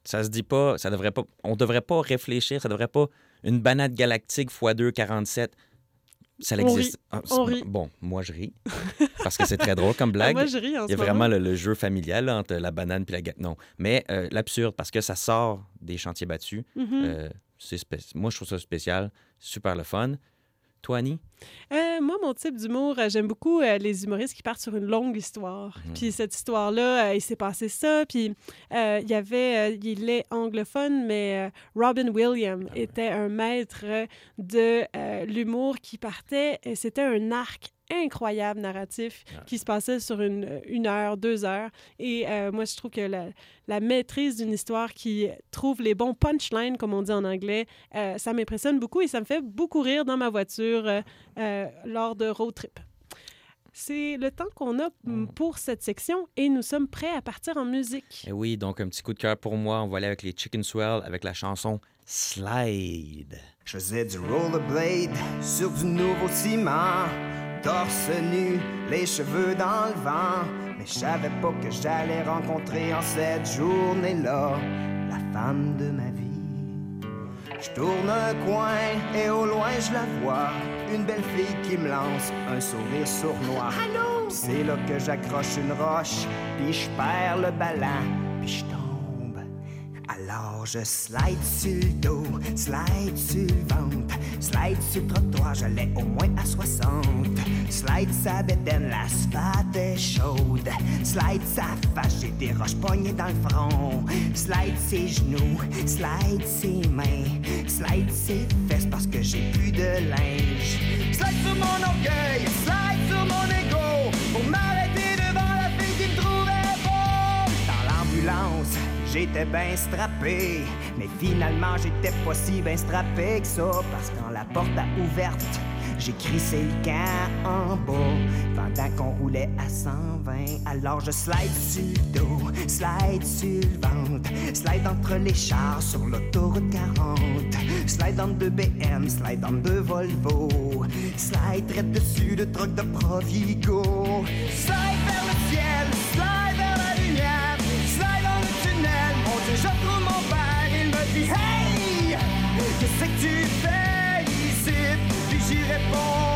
Ça se dit pas, ça devrait pas. On devrait pas réfléchir, ça devrait pas. Une banane galactique x2 47. Ça On existe. Ah, On c'est- rit. Bon, moi je ris. parce que c'est très drôle comme blague. moi, je ris en Il y a vraiment le, le jeu familial là, entre la banane et la ga- Non. Mais euh, l'absurde, parce que ça sort des chantiers battus. Mhm. euh, Moi, je trouve ça spécial. Super le fun. Toi, Annie? Euh, moi, mon type d'humour, euh, j'aime beaucoup euh, les humoristes qui partent sur une longue histoire. Mhm. Puis cette histoire-là, euh, il s'est passé ça. Puis il y avait, il est anglophone, mais Robin Williams Ah était un maître de l'humour qui partait. et C'était un arc incroyable narratif qui se passait sur une, une heure, deux heures. Et euh, moi, je trouve que la, la maîtrise d'une histoire qui trouve les bons punchlines, comme on dit en anglais, euh, ça m'impressionne beaucoup et ça me fait beaucoup rire dans ma voiture euh, euh, lors de road trip. C'est le temps qu'on a mm, pour cette section et nous sommes prêts à partir en musique. Eh oui, donc un petit coup de cœur pour moi. On va aller avec les Chicken Swell avec la chanson Slide. Je faisais du rollerblade sur du nouveau ciment. Torse nu, les cheveux dans le vent. Mais je savais pas que j'allais rencontrer en cette journée-là la femme de ma vie. Je tourne un coin et au loin je la vois. Une belle fille qui me lance un sourire sournois. Allô? C'est là que j'accroche une roche, puis je perds le ballon, puis je. Alors je slide sur le dos, slide sur le ventre, slide sur le trottoir, j'allais au moins à 60. Slide sa bédaine, l'asphalte est chaude. Slide sa face, j'ai des roches poignées dans le front. Slide ses genoux, slide ses mains, slide ses fesses parce que j'ai plus de linge. Slide sur mon orgueil, j'étais bien strappé, mais finalement j'étais pas si bien strappé que ça, parce que quand la porte a ouverte, j'ai crissé le camp en bas pendant qu'on roulait à 120. Alors je slide sur le dos, slide sur le ventre, slide entre les chars sur l'autoroute 40, slide entre deux BM, slide entre deux Volvo, slide direct dessus le truck de Provigo, slide vers le ciel, slide Puis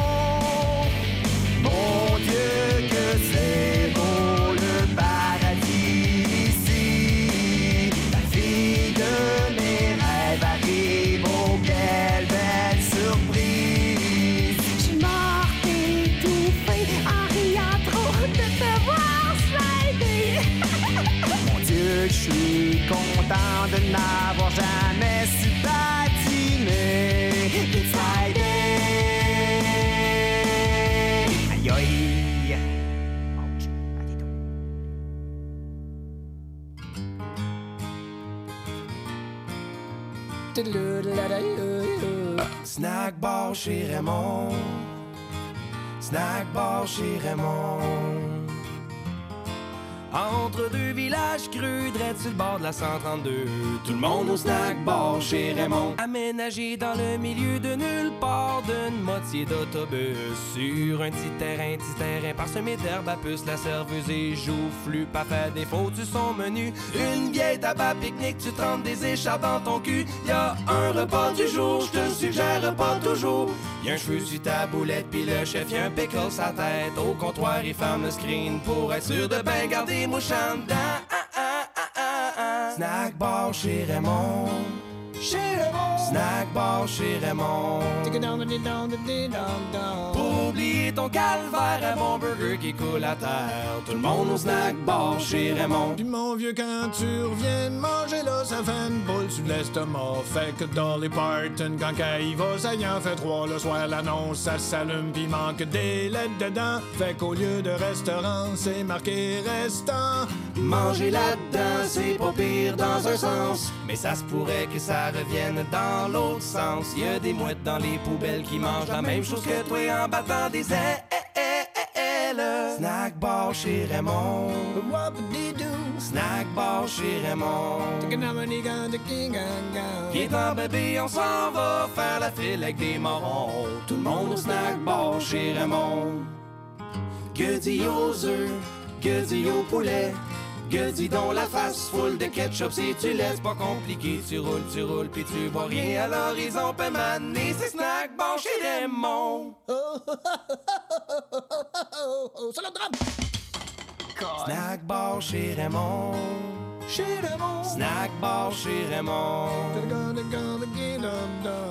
Snack bar chez Raymond. Snack bar chez Raymond. Entre deux villages crus, drette sur le bord de la 132. Tout le monde au snack bar chez Raymond. Aménagé dans le milieu de nulle part d'une moitié d'autobus. Sur un petit terrain, petit terrain parsemé d'herbe à puce. La serveuse est joufflue, pas fait défaut du son menu. Une vieille tabac pique-nique, tu trempes des écharpes dans ton cul. Y a un repas du jour, je te suggère pas toujours. Y a un cheveu sur ta boulette, puis le chef y a un pickle sa tête. Au comptoir, il ferme le screen pour être sûr de bien garder dedans. Ah, ah, ah, ah, ah. Snack bar chez Raymond. chez Raymond. Snack bar chez Raymond. Pour oublier ton calvaire, un bon burger qui coule à terre. Tout le monde au snack bar chez Raymond. Puis mon vieux, quand tu reviens manger là, ça fait une boule sur l'estomac. Fait que Dolly Parton, quand y va, ça y en fait trois. Le soir, l'annonce, ça s'allume, puis manque des lettres dedans. Fait qu'au lieu de restaurant, c'est marqué restant. Manger là-dedans, c'est pas pire dans un sens. Mais ça se pourrait que ça revienne dans l'autre sens. Y a des mouettes dans les poubelles qui mangent la même chose que toi en battant des ailes. Snack bar chez Raymond. Snack bar chez Raymond. Qui est en bébé, on s'en va faire la file avec des morons. Tout le monde au snack bar chez Raymond. Que dit aux œufs, que dit au poulet, que dit donc la face full de ketchup si tu laisses pas compliqué. Tu roules, tu roules, puis tu vois rien à l'horizon. Peut m'amener c'est snack bar chez Raymond. C'est le drame! Snack bar chez Raymond. Chez Raymond! Snack bar chez Raymond.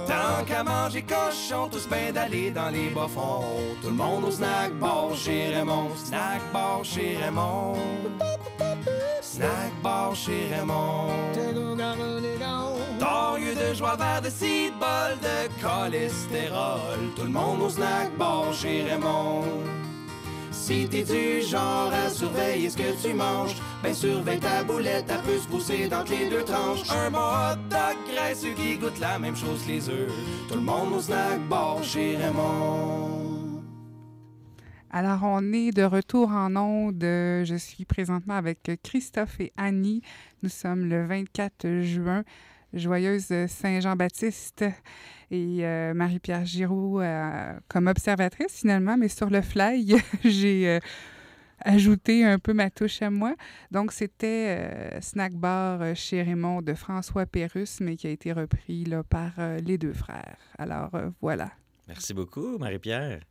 Tant qu'à manger cochon, tous ben d'aller dans les bas-fonds. Tout le monde au snack bar chez Raymond. Snack bar chez Raymond. Snack bar chez Raymond. Torieux de joie vers de six bols de cholestérol. Tout le monde au snack bar chez Raymond. Si t'es du genre à surveiller ce que tu manges, ben surveille ta boulette, peut se pousser dans les deux tranches. Un bon hot dog graisseux qui goûte la même chose que les œufs. Tout le monde au snack bar chez Raymond. Alors, on est de retour en onde. Je suis présentement avec Christophe et Annie. Nous sommes le 24 juin. Joyeuse Saint-Jean-Baptiste et euh, Marie-Pierre Giroux euh, comme observatrice finalement, mais sur le fly, j'ai euh, ajouté un peu ma touche à moi. Donc, c'était euh, Snack Bar chez Raymond de François Pérusse, mais qui a été repris par les deux frères. Alors, voilà. Merci beaucoup, Marie-Pierre.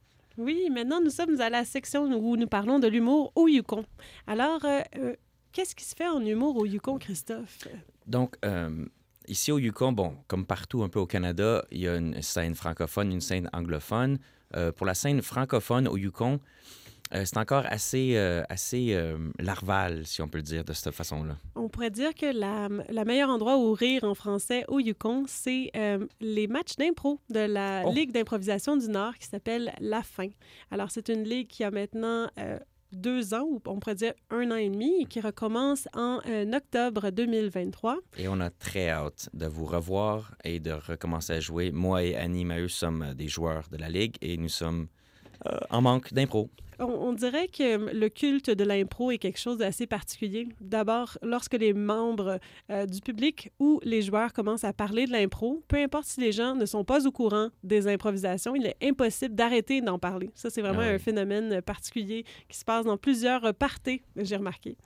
Oui, maintenant nous sommes à la section où nous parlons de l'humour au Yukon. Alors, euh, euh, qu'est-ce qui se fait en humour au Yukon, Christophe? Donc, euh, ici au Yukon, bon, comme partout un peu au Canada, il y a une scène francophone, une scène anglophone. Pour la scène francophone au Yukon, euh, c'est encore assez, euh, assez euh, larval, si on peut le dire de cette façon-là. On pourrait dire que la, la meilleur endroit où rire en français au Yukon, c'est les matchs d'impro de la Oh. Ligue d'improvisation du Nord qui s'appelle La Fin. Alors, c'est une ligue qui a maintenant deux ans, ou on pourrait dire un an et demi, et qui recommence en euh, octobre 2023. Et on a très hâte de vous revoir et de recommencer à jouer. Moi et Annie Maheu sommes des joueurs de la Ligue et nous sommes euh, en manque d'impro. On, on dirait que le culte de l'impro est quelque chose d'assez particulier. D'abord, lorsque les membres euh, du public ou les joueurs commencent à parler de l'impro, peu importe si les gens ne sont pas au courant des improvisations, il est impossible d'arrêter d'en parler. Ça, c'est vraiment Ah un phénomène particulier qui se passe dans plusieurs parties, j'ai remarqué.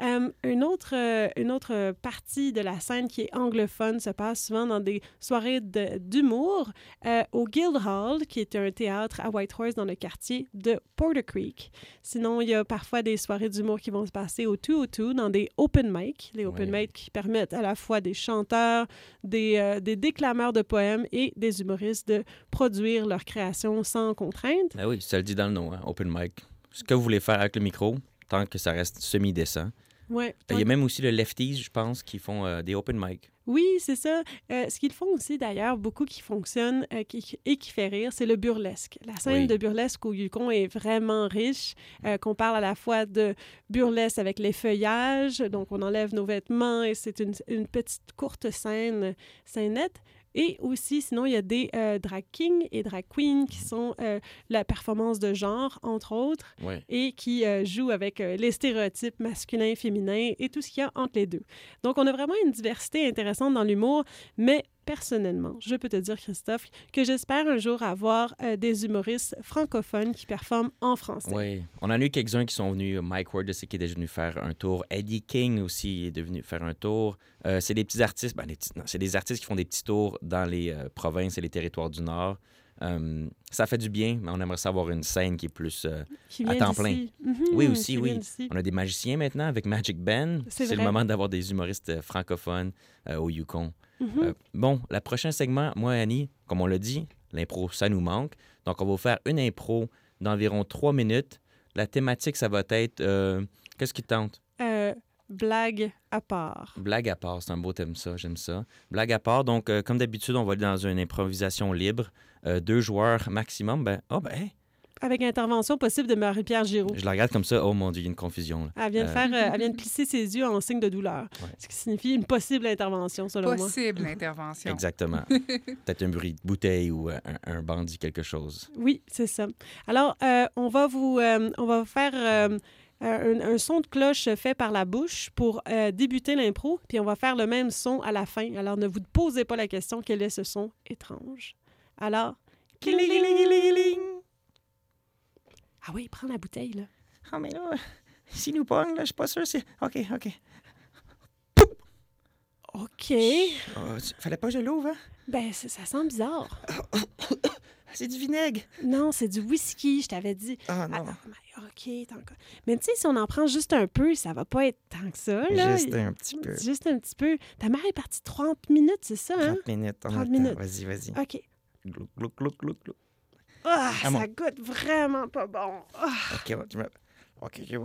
Euh, une, autre, euh, une autre partie de la scène qui est anglophone se passe souvent dans des soirées de- d'humour euh, au Guildhall, qui est un théâtre à Whitehorse dans le quartier de Porter Creek. Sinon, il y a parfois des soirées d'humour qui vont se passer au 202 dans des open mic, les open mic qui permettent à la fois des chanteurs, des, des déclameurs de poèmes et des humoristes de produire leur création sans contrainte. Ah oui, ça le dit dans le nom, hein, open mic. Ce que vous voulez faire avec le micro, tant que ça reste semi-décent. Ouais, Il y a même aussi le Lefties, je pense, qui font euh, des open mic. Oui, c'est ça. Euh, ce qu'ils font aussi, d'ailleurs, beaucoup qui fonctionne euh, qui- et qui fait rire, c'est le burlesque. La scène Oui. de burlesque au Yukon est vraiment riche, euh, qu'on parle à la fois de burlesque avec les feuillages, donc on enlève nos vêtements et c'est une, une petite courte scène, scénette. Et aussi, sinon, il y a des euh, drag kings et drag queens qui sont euh, la performance de genre, entre autres Ouais. et qui euh, joue avec les stéréotypes masculins, féminins et tout ce qu'il y a entre les deux. Donc, on a vraiment une diversité intéressante dans l'humour, mais personnellement, je peux te dire, Christophe, que j'espère un jour avoir euh, des humoristes francophones qui performent en français. Oui. On en a eu quelques-uns qui sont venus. Mike Ward, je sais qu'il est déjà venu faire un tour. Eddie King aussi est devenu faire un tour. Euh, c'est des petits artistes. ben, c'est des artistes qui font des petits tours dans les euh, provinces et les territoires du Nord. Euh, ça fait du bien, mais on aimerait savoir une scène qui est plus euh, Qui à temps plein. Mhm, Oui, aussi, qui oui. On a des magiciens maintenant avec Magic Ben. C'est le moment d'avoir des humoristes euh, francophones euh, au Yukon. Euh, bon, le prochain segment, moi Annie, comme on l'a dit, l'impro, ça nous manque. Donc, on va vous faire une impro d'environ trois minutes. La thématique, ça va être... euh, Qu'est-ce qui te tente? Euh, blague à part. Blague à part, c'est un beau thème, ça. J'aime ça. Blague à part. Donc, comme d'habitude, on va aller dans une improvisation libre. Deux joueurs maximum. Ben, oh, ben, hey, Avec intervention possible de Marie-Pierre Giraud. je la regarde comme ça. Oh mon Dieu, il y a une confusion. là. Elle vient, de Euh, faire, euh, elle vient de plisser ses yeux en signe de douleur, Ouais. ce qui signifie une possible intervention, selon moi. Possible intervention. Exactement. Peut-être un bruit de bouteille ou euh, un, un bandit, quelque chose. Oui, c'est ça. Alors, euh, on va vous, euh, on va faire euh, un, un son de cloche fait par la bouche pour euh, débuter l'impro, puis on va faire le même son à la fin. Alors, ne vous posez pas la question quel est ce son étrange? Alors, cling-ling-ling-ling-ling. Ah oui, prends la bouteille, là. Ah, mais là, s'il nous pogne, là, je suis pas sûr. C'est... OK, OK. OK. Oh, fallait pas que je l'ouvre, hein? Ben, ça, sent bizarre. C'est du vinaigre. Non, c'est du whisky, je t'avais dit. Ah, Ah, non. ah, mais OK, t'en- Mais tu sais, si on en prend juste un peu, ça va pas être tant que ça, là. Juste un petit peu. Juste un petit peu. Ta mère est partie 30 minutes, c'est ça, hein? 30 minutes. on a 30 le temps. minutes. Vas-y, vas-y. OK. Glouc, glouc, glouc, glouc, glouc. Ah, Ah, mon- ça goûte vraiment pas bon. Ah. OK, bon, tu me... OK, je vais...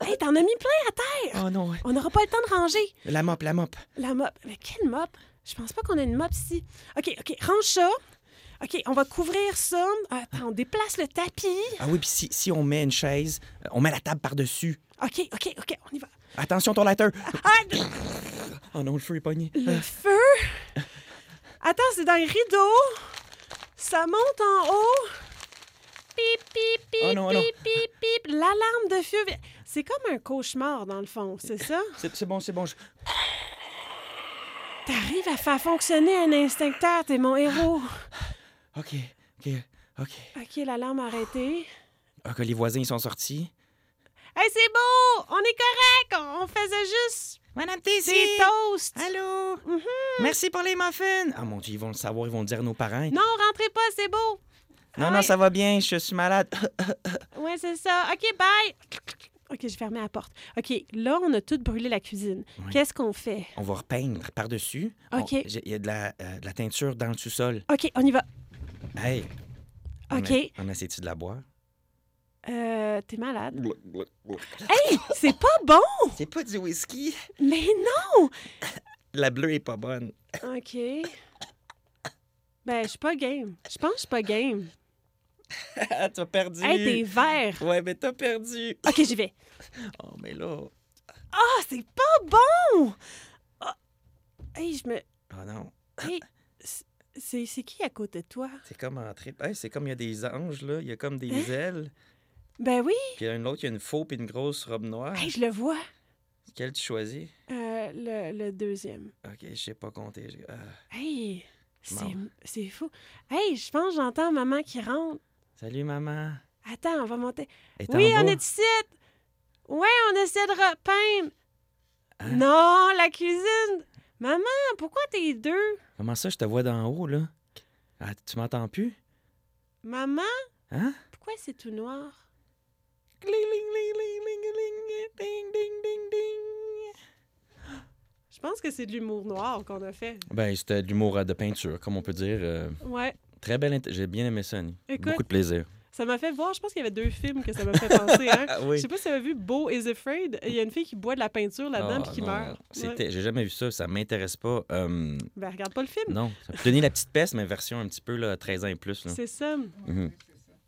Hey, t'en as mis plein à terre! Oh non, ouais. On n'aura pas le temps de ranger. La mop, la mop. La mop. Mais quelle mop? Je pense pas qu'on a une mop ici. OK, OK, range ça. OK, on va couvrir ça. Attends, on déplace le tapis. Ah oui, puis si, si on met une chaise, euh, on met la table par-dessus. OK, OK, OK, on y va. Attention, ton lighter. Ah, Oh non, le feu est pogné. le feu? Attends, c'est dans les rideaux. Ça monte en haut. Pip, pip, pip, Oh non, oh non. pip, pip, pip. L'alarme de feu. C'est comme un cauchemar, dans le fond, c'est ça? C'est bon, c'est bon. je- T'arrives à faire fonctionner un instincteur, t'es mon héros. OK, OK, OK. OK, l'alarme a arrêté. OK, les voisins, ils sont sortis. Hey, c'est beau! On est correct! On faisait juste Madame des toasts! Allô? Mhm. Merci pour les muffins. Ah mon Dieu, ils vont le savoir, ils vont le dire à nos parents. Non, rentrez pas, c'est beau! non, non, ça va bien, je suis malade. Ouais, c'est ça. OK, bye! OK, j'ai fermé la porte. OK, là, on a tout brûlé la cuisine. Oui. Qu'est-ce qu'on fait? On va repeindre par-dessus. On- OK. Il y a de la, euh, de la teinture dans le sous-sol. OK, on y va. Hey! on OK. a- On essaie-tu de la boire? Euh, t'es malade. Hey, c'est pas bon! C'est pas du whisky. Mais non! La bleue est pas bonne. OK. Ben, je suis pas game. Je pense que je suis pas game. Ah, t'as perdu. Hey, t'es vert! Ouais, mais t'as perdu. OK, j'y vais. Oh, mais là. Ah, c'est pas bon! Ah. Hey, je me... Oh non. Hey, c'est c'est qui à côté de toi? C'est comme entrer. Hey, c'est comme il y a des anges, là. Il y a comme des Hein? ailes. Ben oui! Puis il y a un autre, il y a une fauve et une grosse robe noire. Hey, je le vois. Quel tu choisis? Euh, le, le deuxième. Ok, je sais pas compter. Ah. Hey, c'est fou. Hey, je pense que j'entends maman qui rentre. Salut, maman. Attends, on va monter. Oui, on est ici. Ouais, on essaie de repeindre. Hein? Non, la cuisine. Maman, pourquoi t'es deux? Comment ça, je te vois d'en haut, là? Ah, tu m'entends plus? Maman, Hein? pourquoi c'est tout noir? Je pense que c'est de l'humour noir qu'on a fait. Ben, c'était de l'humour euh, de peinture, comme on peut dire. euh, Ouais. très belle. J'ai bien aimé ça, Annie. Écoute, Beaucoup de plaisir. Ça m'a fait voir, je pense qu'il y avait deux films que ça m'a fait penser. Hein? Oui. Je sais pas si tu avais vu Beau is Afraid. Il y a une fille qui boit de la peinture là-dedans Ah, puis qui non, meurt. C'était, Ouais. j'ai jamais vu ça, ça m'intéresse pas. Euh, Ben, regarde pas le film. non, donner la petite peste, mais version un petit peu là, 13 ans et plus. là. C'est ça. Mhm.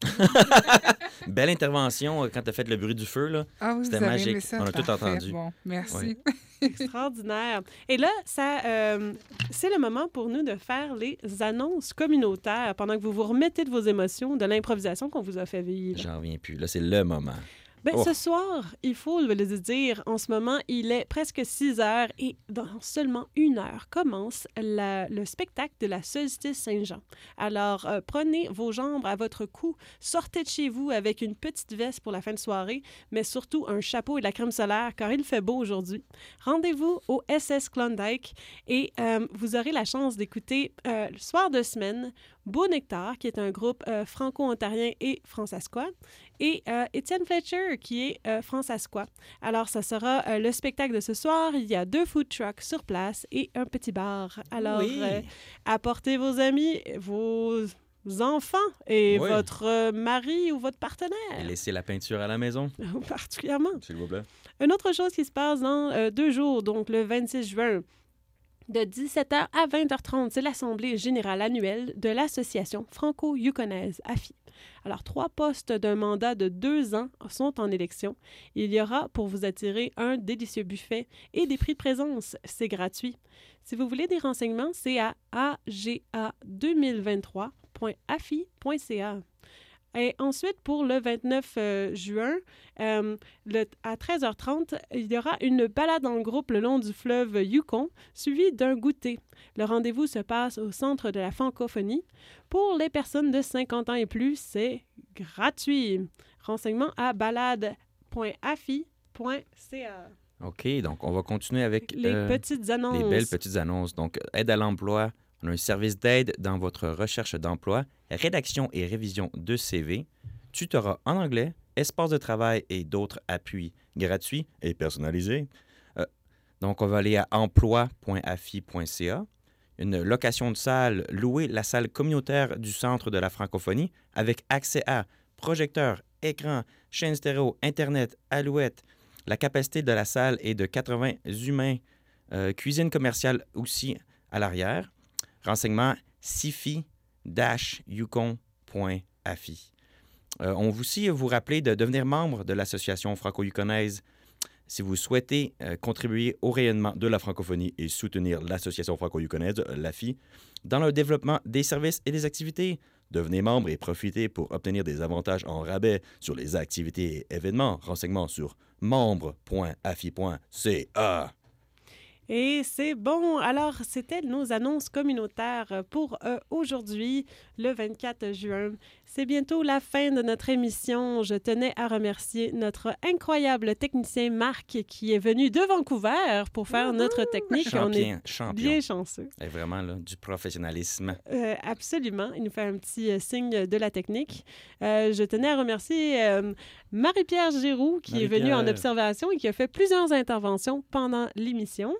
Belle intervention euh, quand t'as fait le bruit du feu là. Ah oui, C'était magique. ça? On a tout entendu. Bon, merci. Ouais. Extraordinaire. Et là, ça, euh, c'est le moment pour nous de faire les annonces communautaires pendant que vous vous remettez de vos émotions, de l'improvisation qu'on vous a fait vivre. J'en reviens plus. Là, c'est le moment. Ben, Oh. Ce soir, il faut le dire, en ce moment, il est presque 6 heures et dans seulement une heure commence la- le spectacle de la Solstice Saint-Jean. Alors, euh, prenez vos jambes à votre cou, sortez de chez vous avec une petite veste pour la fin de soirée, mais surtout un chapeau et de la crème solaire car il fait beau aujourd'hui. Rendez-vous au SS Klondike et euh, vous aurez la chance d'écouter euh, le soir de semaine Beau Nectar, qui est un groupe euh, franco-ontarien et francescois, et euh, Étienne Fletcher, qui est euh, francescois. Alors, ça sera euh, le spectacle de ce soir. Il y a deux food trucks sur place et un petit bar. Alors, Oui. apportez vos amis, vos enfants et Oui. votre mari ou votre Et partenaire, laissez la peinture à la maison, particulièrement. s'il vous plaît. Une autre chose qui se passe dans deux jours, donc le 26 juin, de 17h à 20h30, c'est l'Assemblée générale annuelle de l'Association franco-yukonaise, AFI. Alors, trois postes d'un mandat de deux ans sont en élection. Il y aura, pour vous attirer, un délicieux buffet et des prix de présence. C'est gratuit. Si vous voulez des renseignements, c'est à aga2023.afi.ca. Et ensuite, pour le 29 euh, juin, euh, le- à 13h30, il y aura une balade en groupe le long du fleuve Yukon, suivie d'un goûter. Le rendez-vous se passe au centre de la francophonie. Pour les personnes de 50 ans et plus, c'est gratuit. Renseignements à balade.afi.ca. OK, donc on va continuer avec Les euh, petites annonces. les belles petites annonces. Donc, aide à l'emploi, on a un service d'aide dans votre recherche d'emploi, rédaction et révision de CV, tutorat en anglais, espace de travail et d'autres appuis gratuits et personnalisés. Euh, donc, on va aller à emploi.afi.ca. Une location de salle, louer la salle communautaire du Centre de la francophonie avec accès à projecteur, écran, chaîne stéréo, Internet, alouette. La capacité de la salle est de 80 humains. Euh, cuisine commerciale aussi à l'arrière. Renseignement Euh, on vous aussi vous rappeler de devenir membre de l'Association franco-yukonaise si vous souhaitez euh, contribuer au rayonnement de la francophonie et soutenir l'Association franco-yukonaise, euh, l'AFI, dans le développement des services et des activités. Devenez membre et profitez pour obtenir des avantages en rabais sur les activités et événements. Renseignements sur membre.afi.ca. Et c'est bon. Alors, c'était nos annonces communautaires pour euh, aujourd'hui, le 24 juin. C'est bientôt la fin de notre émission. Je tenais à remercier notre incroyable technicien Marc qui est venu de Vancouver pour faire notre technique. On est Champion, champion. bien chanceux. Et vraiment, là, du professionnalisme. Euh, absolument. Il nous fait un petit euh, signe de la technique. Euh, je tenais à remercier euh, Marie-Pierre Giroux qui est venue en observation et qui a fait plusieurs interventions pendant l'émission.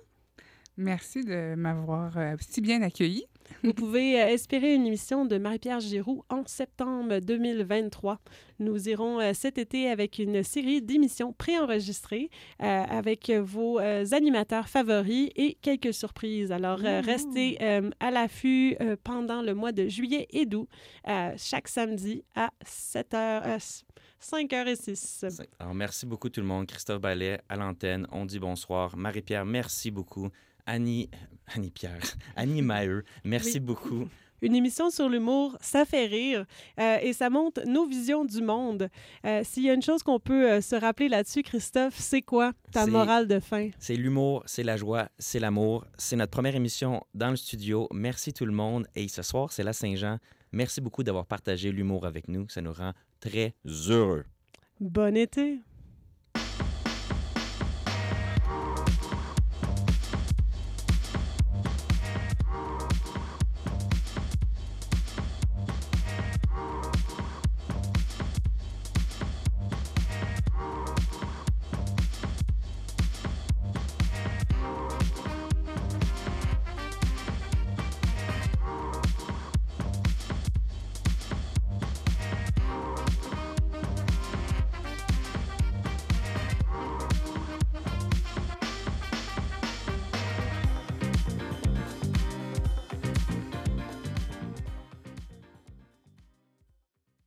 Merci de m'avoir euh, si bien accueilli. Vous pouvez euh, espérer une émission de Marie-Pierre Giroux en septembre 2023. Nous irons euh, cet été avec une série d'émissions préenregistrées euh, avec vos euh, animateurs favoris et quelques surprises. Alors, euh, restez euh, à l'affût euh, pendant le mois de juillet et d'août, euh, chaque samedi à 7h, 5h06. Alors, merci beaucoup tout le monde. Christophe Ballet à l'antenne. On dit bonsoir. Marie-Pierre, merci beaucoup. Annie, Annie Pierre, Annie Maheu, merci Oui. beaucoup. Une émission sur l'humour, ça fait rire euh, et ça montre nos visions du monde. Euh, S'il y a une chose qu'on peut euh, se rappeler là-dessus, Christophe, c'est quoi ta morale de fin? C'est l'humour, c'est la joie, c'est l'amour. C'est notre première émission dans le studio. Merci tout le monde. Et ce soir, c'est la Saint-Jean. Merci beaucoup d'avoir partagé l'humour avec nous. Ça nous rend très heureux. Bon été!